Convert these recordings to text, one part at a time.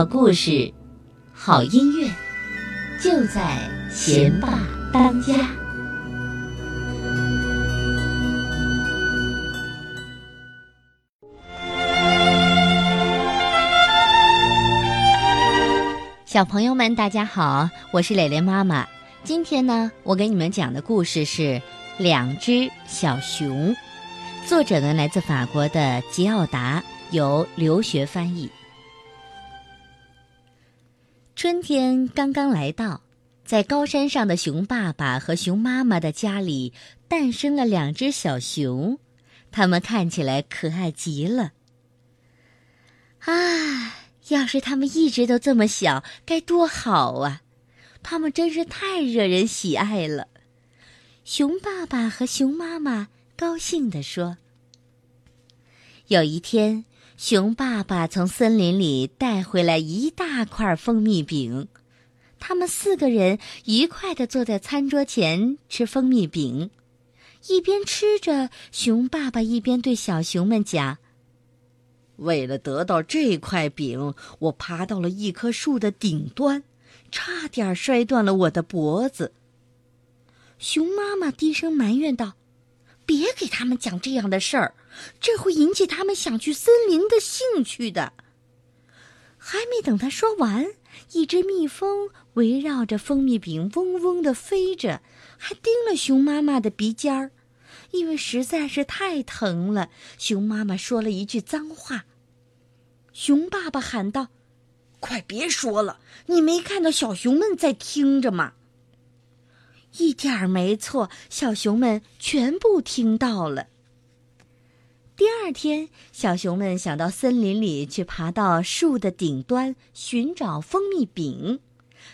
好故事，好音乐，就在贤爸当家。小朋友们，大家好，我是蕾蕾妈妈。今天呢，我给你们讲的故事是《两只小熊》，作者呢来自法国的吉奥达，由留学翻译。春天刚刚来到，在高山上的熊爸爸和熊妈妈的家里诞生了两只小熊，它们看起来可爱极了。啊，要是它们一直都这么小，该多好啊！它们真是太惹人喜爱了。熊爸爸和熊妈妈高兴地说：“有一天。”熊爸爸从森林里带回来一大块蜂蜜饼，他们四个人愉快地坐在餐桌前吃蜂蜜饼，一边吃着，熊爸爸一边对小熊们讲：“为了得到这块饼，我爬到了一棵树的顶端，差点摔断了我的脖子。”熊妈妈低声埋怨道。别给他们讲这样的事儿，这会引起他们想去森林的兴趣的。还没等他说完，一只蜜蜂围绕着蜂蜜饼嗡嗡的飞着，还叮了熊妈妈的鼻尖儿。因为实在是太疼了，熊妈妈说了一句脏话。熊爸爸喊道：“快别说了，你没看到小熊们在听着吗？”一点儿没错，小熊们全部听到了。第二天，小熊们想到森林里去，爬到树的顶端寻找蜂蜜饼。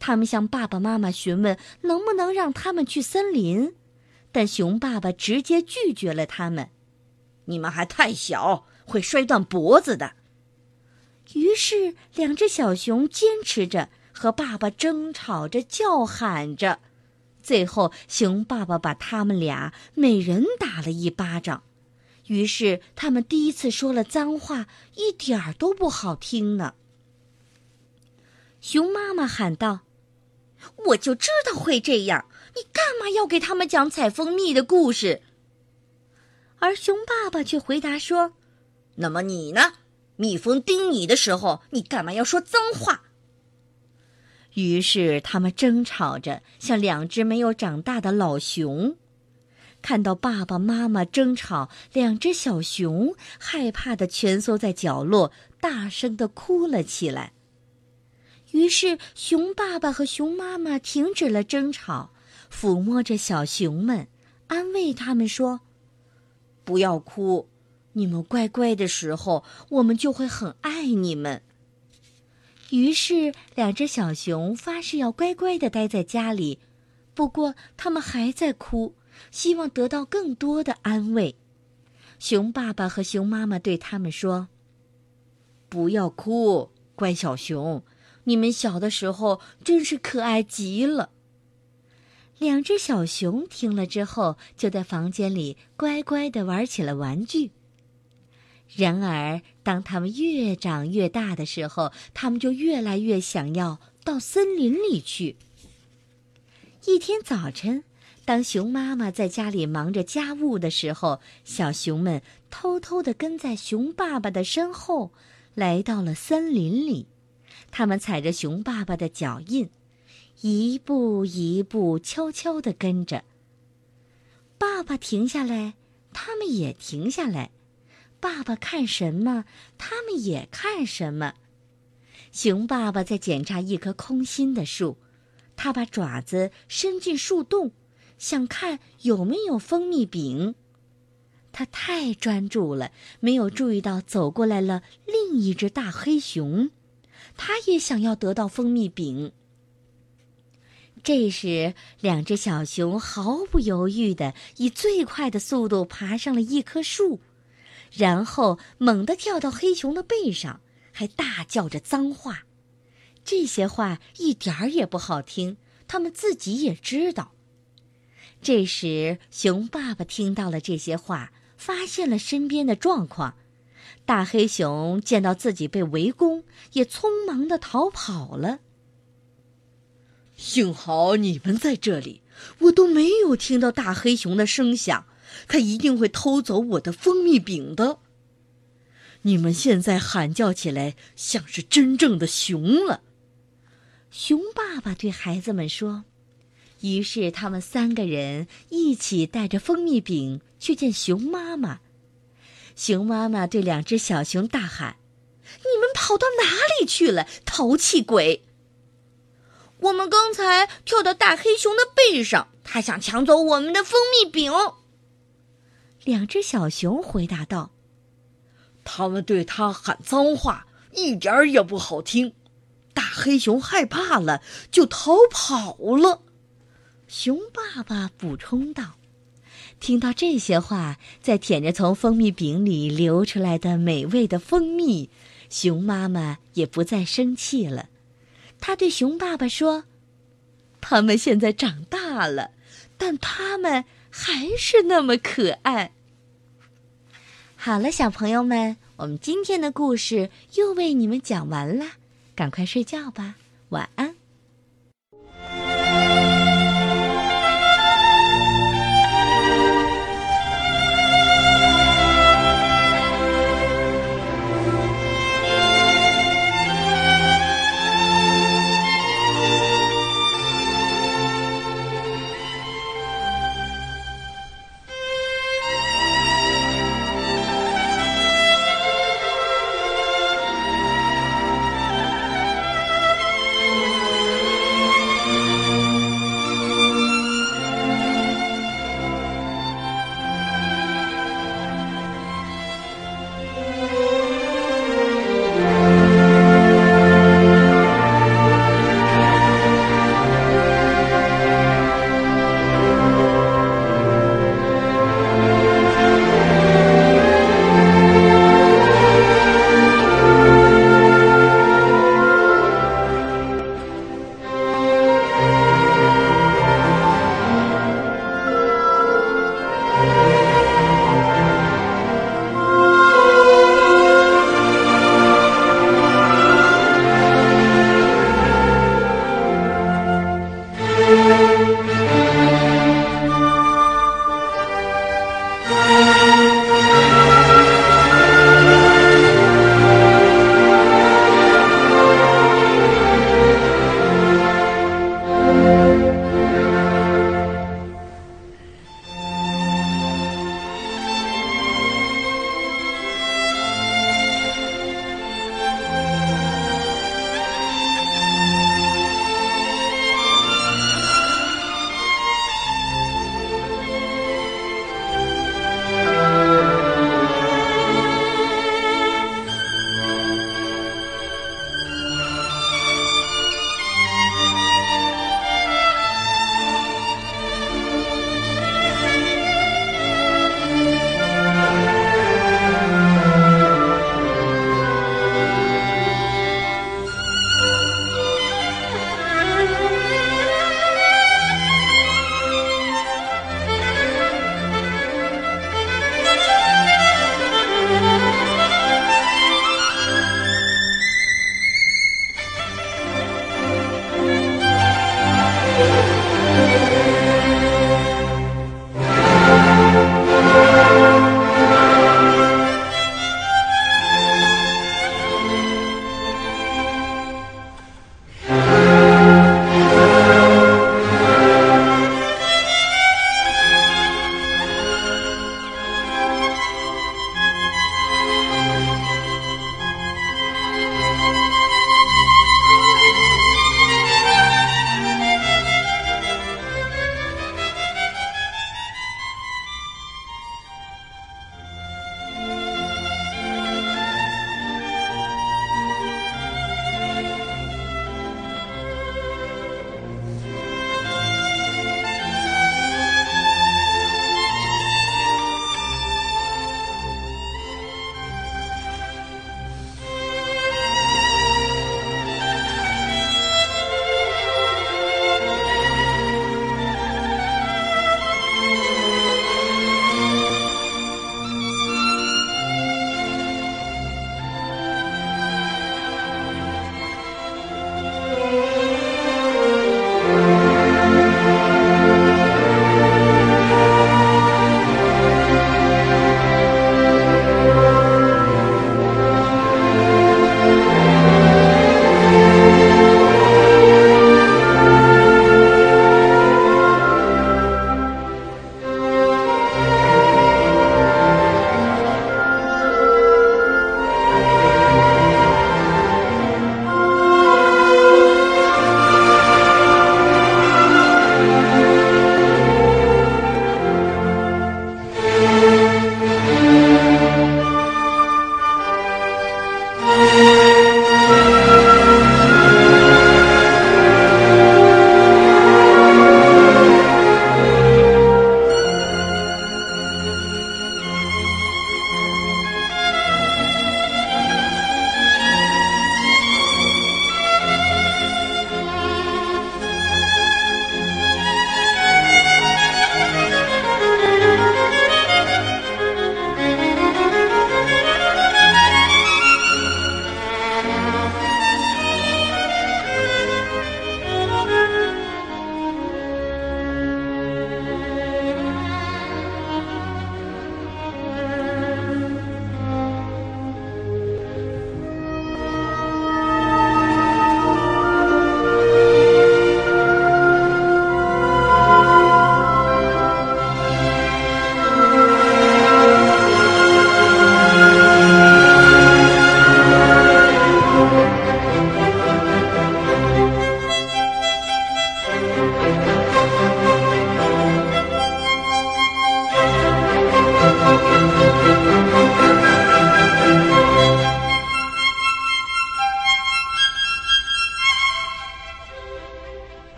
他们向爸爸妈妈询问能不能让他们去森林，但熊爸爸直接拒绝了他们：“你们还太小，会摔断脖子的。”于是，两只小熊坚持着，和爸爸争吵着，叫喊着。最后，熊爸爸把他们俩每人打了一巴掌，于是他们第一次说了脏话，一点儿都不好听呢。熊妈妈喊道：“我就知道会这样！你干嘛要给他们讲采蜂蜜的故事？”而熊爸爸却回答说：“那么你呢？蜜蜂叮你的时候，你干嘛要说脏话？”于是他们争吵着，像两只没有长大的老熊。看到爸爸妈妈争吵，两只小熊害怕的蜷缩在角落，大声的哭了起来。于是熊爸爸和熊妈妈停止了争吵，抚摸着小熊们，安慰他们说：“不要哭，你们乖乖的时候，我们就会很爱你们。”于是，两只小熊发誓要乖乖的待在家里。不过，他们还在哭，希望得到更多的安慰。熊爸爸和熊妈妈对他们说：“不要哭，乖小熊，你们小的时候真是可爱极了。”两只小熊听了之后，就在房间里乖乖的玩起了玩具。然而，当他们越长越大的时候，他们就越来越想要到森林里去。一天早晨，当熊妈妈在家里忙着家务的时候，小熊们偷偷地跟在熊爸爸的身后，来到了森林里。他们踩着熊爸爸的脚印，一步一步悄悄地跟着。爸爸停下来，他们也停下来。爸爸看什么，他们也看什么。熊爸爸在检查一棵空心的树，他把爪子伸进树洞，想看有没有蜂蜜饼。他太专注了，没有注意到走过来了另一只大黑熊，他也想要得到蜂蜜饼。这时，两只小熊毫不犹豫的以最快的速度爬上了一棵树。然后猛地跳到黑熊的背上，还大叫着脏话。这些话一点儿也不好听，他们自己也知道。这时，熊爸爸听到了这些话，发现了身边的状况，大黑熊见到自己被围攻，也匆忙的逃跑了。幸好你们在这里，我都没有听到大黑熊的声响，它一定会偷走我的蜂蜜饼的。你们现在喊叫起来像是真正的熊了。熊爸爸对孩子们说。于是他们三个人一起带着蜂蜜饼去见熊妈妈。熊妈妈对两只小熊大喊：“你们跑到哪里去了，淘气鬼！”我们刚才跳到大黑熊的背上，他想抢走我们的蜂蜜饼。两只小熊回答道：“他们对他喊脏话，一点儿也不好听。大黑熊害怕了，就逃跑了。”熊爸爸补充道：“听到这些话，再舔着从蜂蜜饼里流出来的美味的蜂蜜，熊妈妈也不再生气了。”他对熊爸爸说：“他们现在长大了，但他们还是那么可爱。”好了，小朋友们，我们今天的故事又为你们讲完了，赶快睡觉吧，晚安。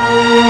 Música